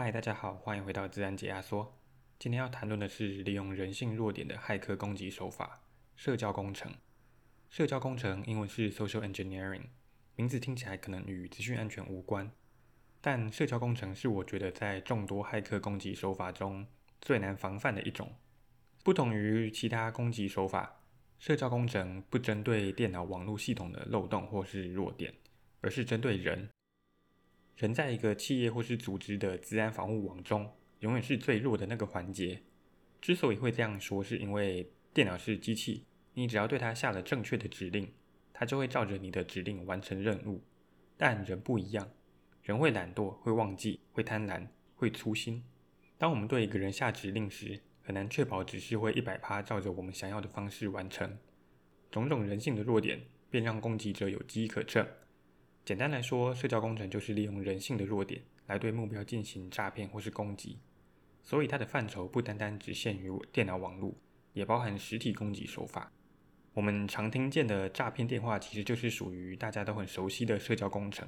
嗨，大家好，欢迎回到自然解压缩。今天要谈论的是利用人性弱点的骇客攻击手法——社交工程。社交工程英文是 social engineering，名字听起来可能与资讯安全无关，但社交工程是我觉得在众多骇客攻击手法中最难防范的一种。不同于其他攻击手法，社交工程不针对电脑网络系统的漏洞或是弱点，而是针对人。人在一个企业或是组织的资安防护网中，永远是最弱的那个环节。之所以会这样说，是因为电脑是机器，你只要对它下了正确的指令，它就会照着你的指令完成任务。但人不一样，人会懒惰，会忘记，会贪婪，会粗心。当我们对一个人下指令时，很难确保只是会一百趴照着我们想要的方式完成。种种人性的弱点，便让攻击者有机可乘。简单来说，社交工程就是利用人性的弱点来对目标进行诈骗或是攻击，所以它的范畴不单单只限于电脑网络，也包含实体攻击手法。我们常听见的诈骗电话，其实就是属于大家都很熟悉的社交工程。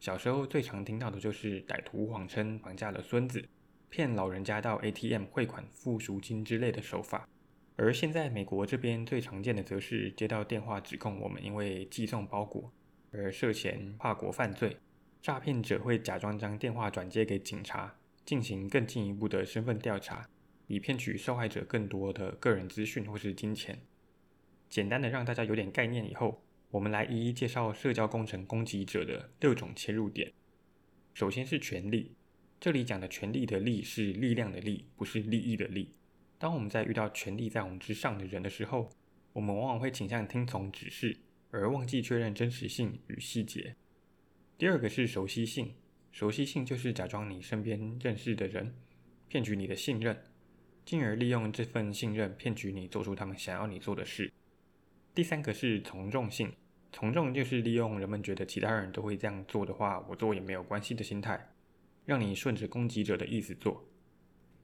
小时候最常听到的就是歹徒谎称绑架了孙子，骗老人家到 ATM 汇款付赎金之类的手法。而现在美国这边最常见的，则是接到电话指控我们因为寄送包裹。而涉嫌跨国犯罪，诈骗者会假装将电话转接给警察，进行更进一步的身份调查，以骗取受害者更多的个人资讯或是金钱。简单的让大家有点概念以后，我们来一一介绍社交工程攻击者的六种切入点。首先是权力，这里讲的权力的力是力量的力，不是利益的利。当我们在遇到权力在我们之上的人的时候，我们往往会倾向听从指示。而忘记确认真实性与细节。第二个是熟悉性，熟悉性就是假装你身边认识的人，骗取你的信任，进而利用这份信任骗取你做出他们想要你做的事。第三个是从众性，从众就是利用人们觉得其他人都会这样做的话，我做也没有关系的心态，让你顺着攻击者的意思做。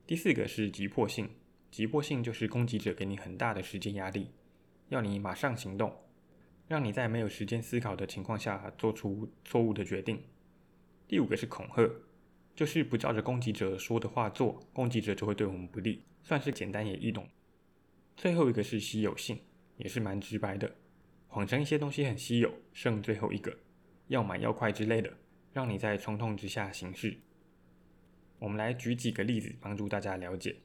第四个是急迫性，急迫性就是攻击者给你很大的时间压力，要你马上行动。让你在没有时间思考的情况下做出错误的决定。第五个是恐吓，就是不照着攻击者说的话做，攻击者就会对我们不利，算是简单也易懂。最后一个是稀有性，也是蛮直白的，谎称一些东西很稀有，剩最后一个，要买要快之类的，让你在冲动之下行事。我们来举几个例子，帮助大家了解。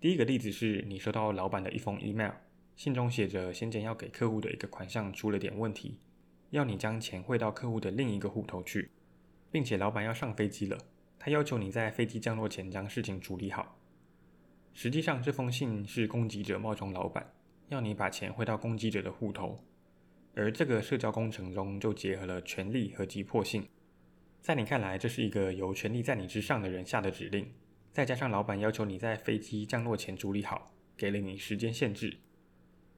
第一个例子是你收到老板的一封 email。信中写着，先前要给客户的一个款项出了点问题，要你将钱汇到客户的另一个户头去，并且老板要上飞机了，他要求你在飞机降落前将事情处理好。实际上，这封信是攻击者冒充老板，要你把钱汇到攻击者的户头，而这个社交工程中就结合了权力和急迫性。在你看来，这是一个由权力在你之上的人下的指令，再加上老板要求你在飞机降落前处理好，给了你时间限制。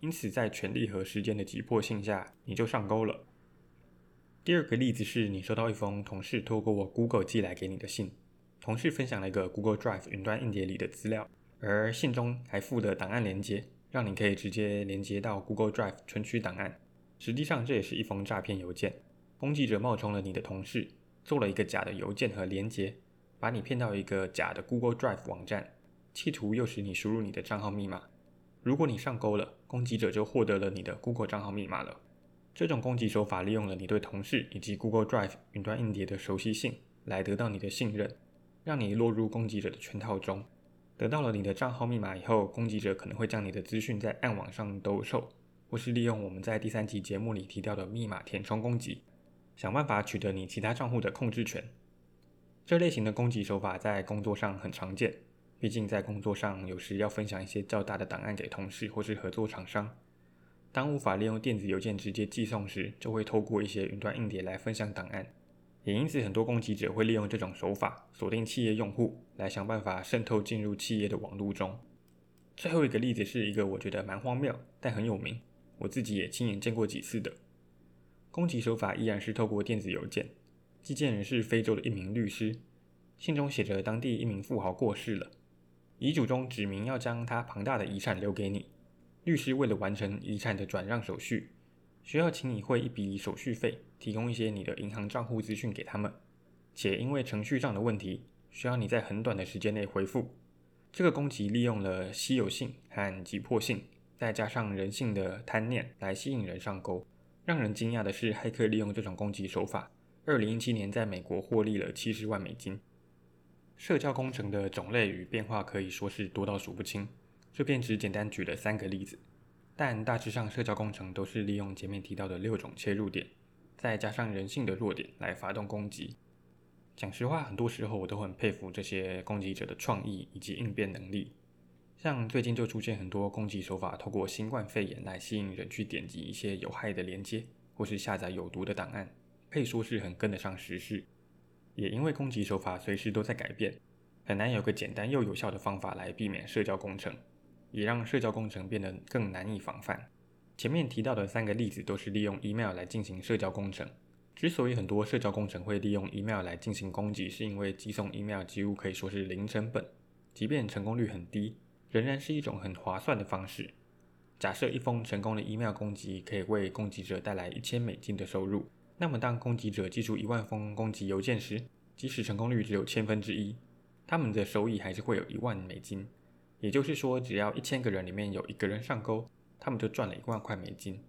因此，在权力和时间的急迫性下，你就上钩了。第二个例子是你收到一封同事透过我 Google 寄来给你的信，同事分享了一个 Google Drive 云端硬碟里的资料，而信中还附了档案连接，让你可以直接连接到 Google Drive 存取档案。实际上，这也是一封诈骗邮件。攻击者冒充了你的同事，做了一个假的邮件和连接，把你骗到一个假的 Google Drive 网站，企图诱使你输入你的账号密码。如果你上钩了，攻击者就获得了你的 Google 账号密码了。这种攻击手法利用了你对同事以及 Google Drive 云端硬碟的熟悉性，来得到你的信任，让你落入攻击者的圈套中。得到了你的账号密码以后，攻击者可能会将你的资讯在暗网上兜售，或是利用我们在第三集节目里提到的密码填充攻击，想办法取得你其他账户的控制权。这类型的攻击手法在工作上很常见。毕竟在工作上，有时要分享一些较大的档案给同事或是合作厂商，当无法利用电子邮件直接寄送时，就会透过一些云端硬碟来分享档案。也因此，很多攻击者会利用这种手法锁定企业用户，来想办法渗透进入企业的网络中。最后一个例子是一个我觉得蛮荒谬，但很有名，我自己也亲眼见过几次的攻击手法，依然是透过电子邮件。寄件人是非洲的一名律师，信中写着当地一名富豪过世了。遗嘱中指明要将他庞大的遗产留给你。律师为了完成遗产的转让手续，需要请你汇一笔手续费，提供一些你的银行账户资讯给他们。且因为程序上的问题，需要你在很短的时间内回复。这个攻击利用了稀有性和急迫性，再加上人性的贪念来吸引人上钩。让人惊讶的是，骇客利用这种攻击手法，二零一七年在美国获利了七十万美金。社交工程的种类与变化可以说是多到数不清，这边只简单举了三个例子。但大致上，社交工程都是利用前面提到的六种切入点，再加上人性的弱点来发动攻击。讲实话，很多时候我都很佩服这些攻击者的创意以及应变能力。像最近就出现很多攻击手法，透过新冠肺炎来吸引人去点击一些有害的链接，或是下载有毒的档案，可以说是很跟得上时事。也因为攻击手法随时都在改变，很难有个简单又有效的方法来避免社交工程，也让社交工程变得更难以防范。前面提到的三个例子都是利用 email 来进行社交工程。之所以很多社交工程会利用 email 来进行攻击，是因为寄送 email 几乎可以说是零成本，即便成功率很低，仍然是一种很划算的方式。假设一封成功的 email 攻击可以为攻击者带来一千美金的收入。那么，当攻击者寄出一万封攻击邮件时，即使成功率只有千分之一，他们的收益还是会有一万美金。也就是说，只要一千个人里面有一个人上钩，他们就赚了一万块美金。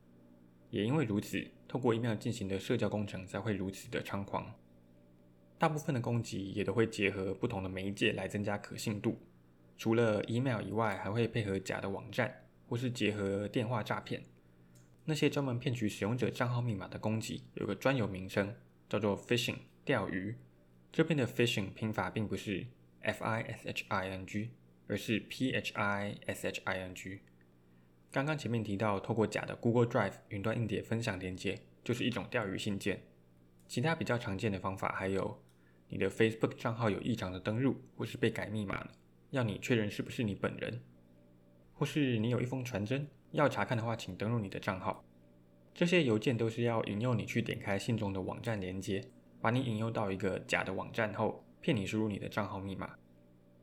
也因为如此，透过 email 进行的社交工程才会如此的猖狂。大部分的攻击也都会结合不同的媒介来增加可信度，除了 email 以外，还会配合假的网站，或是结合电话诈骗。那些专门骗取使用者账号密码的攻击，有个专有名称，叫做 phishing 钓鱼。这边的 phishing 拼法并不是 f i s h i n g，而是 p h i s h i n g。刚刚前面提到，透过假的 Google Drive 云端硬碟分享连接，就是一种钓鱼信件。其他比较常见的方法还有，你的 Facebook 账号有异常的登入，或是被改密码了，要你确认是不是你本人，或是你有一封传真。要查看的话，请登录你的账号。这些邮件都是要引诱你去点开信中的网站连接，把你引诱到一个假的网站后，骗你输入你的账号密码。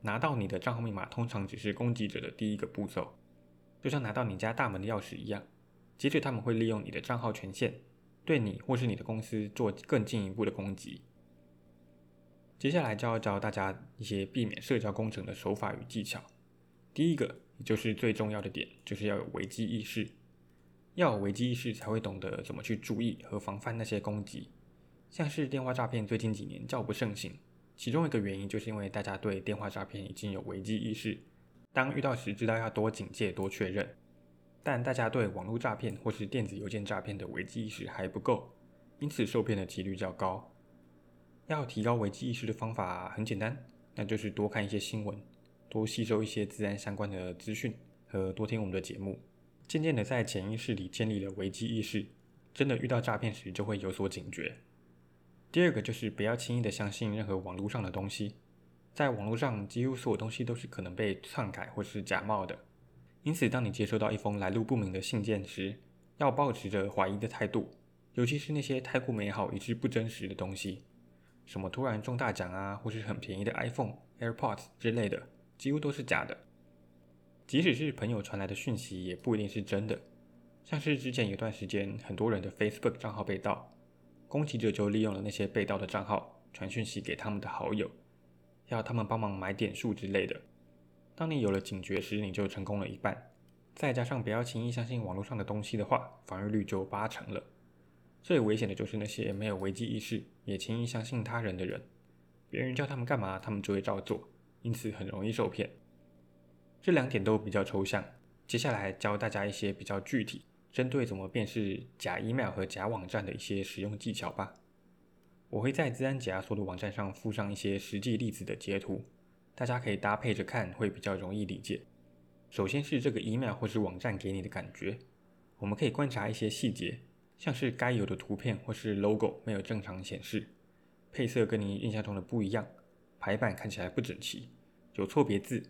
拿到你的账号密码，通常只是攻击者的第一个步骤，就像拿到你家大门的钥匙一样。接着他们会利用你的账号权限，对你或是你的公司做更进一步的攻击。接下来就要教大家一些避免社交工程的手法与技巧。第一个。就是最重要的点，就是要有危机意识。要有危机意识，才会懂得怎么去注意和防范那些攻击。像是电话诈骗，最近几年较不盛行，其中一个原因就是因为大家对电话诈骗已经有危机意识，当遇到时知道要多警戒、多确认。但大家对网络诈骗或是电子邮件诈骗的危机意识还不够，因此受骗的几率较高。要提高危机意识的方法很简单，那就是多看一些新闻。多吸收一些自然相关的资讯和多听我们的节目，渐渐的在潜意识里建立了危机意识，真的遇到诈骗时就会有所警觉。第二个就是不要轻易的相信任何网络上的东西，在网络上几乎所有东西都是可能被篡改或是假冒的，因此当你接收到一封来路不明的信件时，要保持着怀疑的态度，尤其是那些太过美好以致不真实的东西，什么突然中大奖啊，或是很便宜的 iPhone、AirPods 之类的。几乎都是假的，即使是朋友传来的讯息，也不一定是真的。像是之前有段时间，很多人的 Facebook 账号被盗，攻击者就利用了那些被盗的账号，传讯息给他们的好友，要他们帮忙买点数之类的。当你有了警觉时，你就成功了一半。再加上不要轻易相信网络上的东西的话，防御率就八成了。最危险的就是那些没有危机意识，也轻易相信他人的人，别人叫他们干嘛，他们就会照做。因此很容易受骗。这两点都比较抽象，接下来教大家一些比较具体，针对怎么辨识假 email 和假网站的一些实用技巧吧。我会在自然解压缩的网站上附上一些实际例子的截图，大家可以搭配着看，会比较容易理解。首先是这个 email 或是网站给你的感觉，我们可以观察一些细节，像是该有的图片或是 logo 没有正常显示，配色跟你印象中的不一样。排版看起来不整齐，有错别字，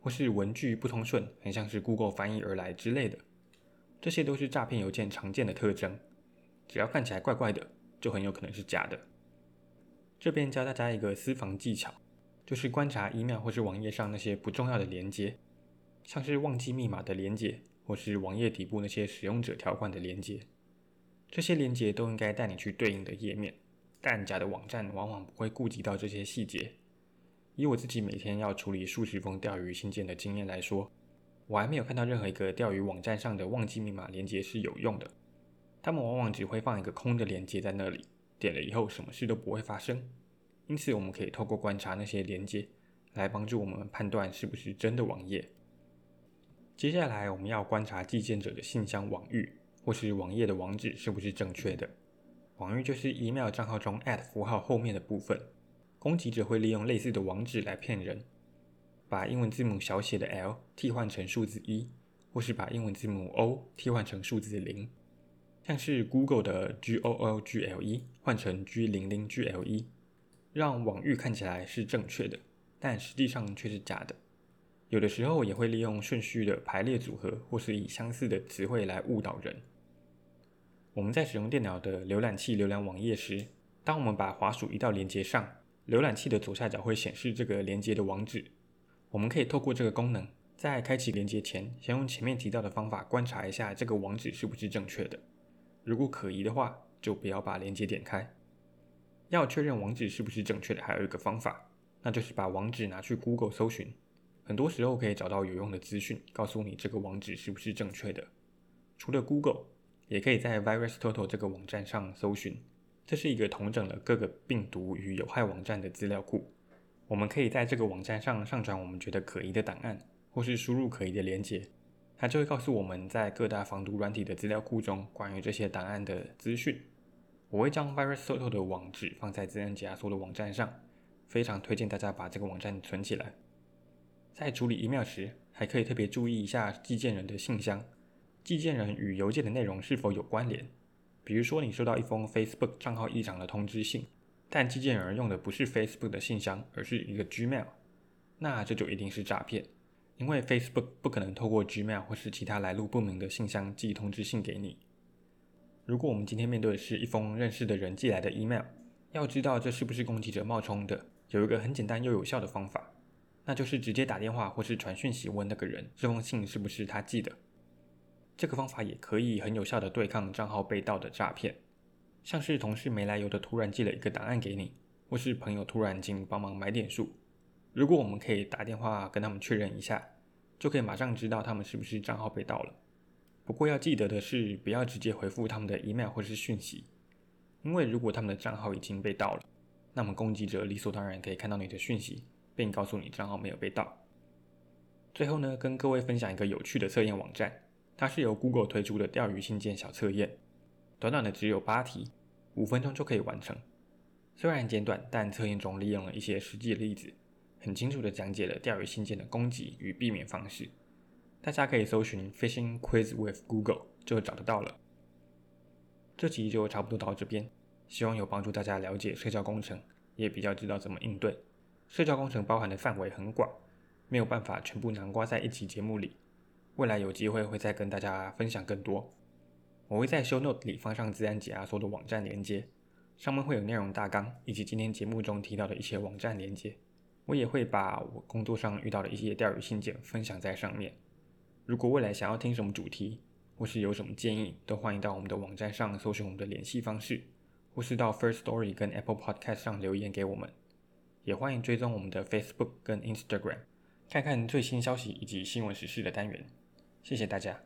或是文句不通顺，很像是 Google 翻译而来之类的，这些都是诈骗邮件常见的特征。只要看起来怪怪的，就很有可能是假的。这边教大家一个私房技巧，就是观察 email 或是网页上那些不重要的连接，像是忘记密码的连接，或是网页底部那些使用者条款的连接，这些连接都应该带你去对应的页面，但假的网站往往不会顾及到这些细节。以我自己每天要处理数十封钓鱼信件的经验来说，我还没有看到任何一个钓鱼网站上的忘记密码连接是有用的。他们往往只会放一个空的连接在那里，点了以后什么事都不会发生。因此，我们可以透过观察那些连接，来帮助我们判断是不是真的网页。接下来，我们要观察寄件者的信箱网域或是网页的网址是不是正确的。网域就是 email 账号中 at 符号后面的部分。攻击者会利用类似的网址来骗人，把英文字母小写的 l 替换成数字一，或是把英文字母 o 替换成数字零，像是 Google 的 g o o g l e 换成 g 零零 g l e，让网域看起来是正确的，但实际上却是假的。有的时候也会利用顺序的排列组合，或是以相似的词汇来误导人。我们在使用电脑的浏览器浏览网页时，当我们把滑鼠移到连接上，浏览器的左下角会显示这个连接的网址。我们可以透过这个功能，在开启连接前，先用前面提到的方法观察一下这个网址是不是正确的。如果可疑的话，就不要把连接点开。要确认网址是不是正确的，还有一个方法，那就是把网址拿去 Google 搜寻。很多时候可以找到有用的资讯，告诉你这个网址是不是正确的。除了 Google，也可以在 VirusTotal 这个网站上搜寻。这是一个统整了各个病毒与有害网站的资料库。我们可以在这个网站上上传我们觉得可疑的档案，或是输入可疑的连接，它就会告诉我们在各大防毒软体的资料库中关于这些档案的资讯。我会将 VirusTotal 的网址放在资安解压缩的网站上，非常推荐大家把这个网站存起来。在处理 email 时，还可以特别注意一下寄件人的信箱，寄件人与邮件的内容是否有关联。比如说，你收到一封 Facebook 账号异常的通知信，但寄件人用的不是 Facebook 的信箱，而是一个 Gmail，那这就一定是诈骗，因为 Facebook 不可能透过 Gmail 或是其他来路不明的信箱寄通知信给你。如果我们今天面对的是一封认识的人寄来的 email，要知道这是不是攻击者冒充的，有一个很简单又有效的方法，那就是直接打电话或是传讯息问那个人，这封信是不是他寄的。这个方法也可以很有效的对抗账号被盗的诈骗，像是同事没来由的突然寄了一个档案给你，或是朋友突然进帮忙买点数。如果我们可以打电话跟他们确认一下，就可以马上知道他们是不是账号被盗了。不过要记得的是，不要直接回复他们的 email 或是讯息，因为如果他们的账号已经被盗了，那么攻击者理所当然可以看到你的讯息，并告诉你账号没有被盗。最后呢，跟各位分享一个有趣的测验网站。它是由 Google 推出的钓鱼信件小测验，短短的只有八题，五分钟就可以完成。虽然简短，但测验中利用了一些实际例子，很清楚地讲解了钓鱼信件的攻击与避免方式。大家可以搜寻 “Fishing Quiz with Google” 就找得到了。这集就差不多到这边，希望有帮助大家了解社交工程，也比较知道怎么应对。社交工程包含的范围很广，没有办法全部囊括在一期节目里。未来有机会会再跟大家分享更多。我会在 Show Note 里放上自然解压缩的网站连接，上面会有内容大纲以及今天节目中提到的一些网站连接。我也会把我工作上遇到的一些钓鱼信件分享在上面。如果未来想要听什么主题，或是有什么建议，都欢迎到我们的网站上搜寻我们的联系方式，或是到 First Story 跟 Apple Podcast 上留言给我们。也欢迎追踪我们的 Facebook 跟 Instagram，看看最新消息以及新闻时事的单元。谢谢大家。